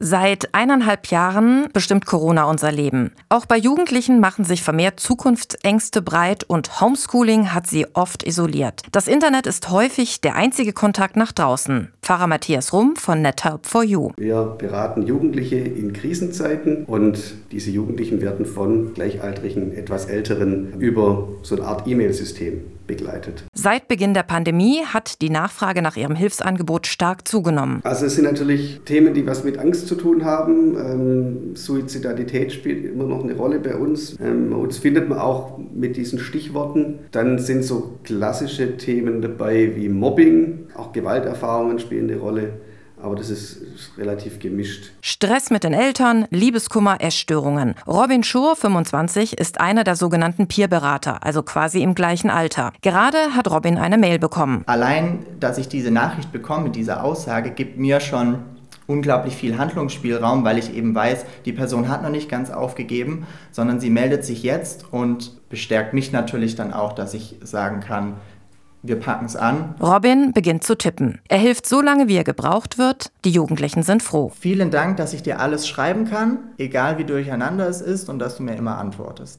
Seit eineinhalb Jahren bestimmt Corona unser Leben. Auch bei Jugendlichen machen sich vermehrt Zukunftsängste breit und Homeschooling hat sie oft isoliert. Das Internet ist häufig der einzige Kontakt nach draußen. Pfarrer Matthias Rum von NetHelp for You. Wir beraten Jugendliche in Krisenzeiten und diese Jugendlichen werden von gleichaltrigen, etwas älteren über so eine Art E-Mail-System begleitet. Seit Beginn der Pandemie hat die Nachfrage nach ihrem Hilfsangebot stark zugenommen. Also es sind natürlich Themen, die was mit Angst zu tun haben. Ähm, Suizidalität spielt immer noch eine Rolle bei uns. Ähm, uns findet man auch mit diesen Stichworten. Dann sind so klassische Themen dabei wie Mobbing, auch Gewalterfahrungen spielen eine Rolle aber das ist, relativ gemischt. Stress mit den Eltern, Liebeskummer, Essstörungen. Robin Schur, 25, ist einer der sogenannten Peerberater, also quasi im gleichen Alter. Gerade hat Robin eine Mail bekommen. Allein, dass ich diese Nachricht bekomme mit dieser Aussage, gibt mir schon unglaublich viel Handlungsspielraum, weil ich eben weiß, die Person hat noch nicht ganz aufgegeben, sondern sie meldet sich jetzt und bestärkt mich natürlich dann auch, dass ich sagen kann, wir packen es an. Robin beginnt zu tippen. Er hilft so lange, wie er gebraucht wird. Die Jugendlichen sind froh. Vielen Dank, dass ich dir alles schreiben kann, egal wie durcheinander es ist und dass du mir immer antwortest.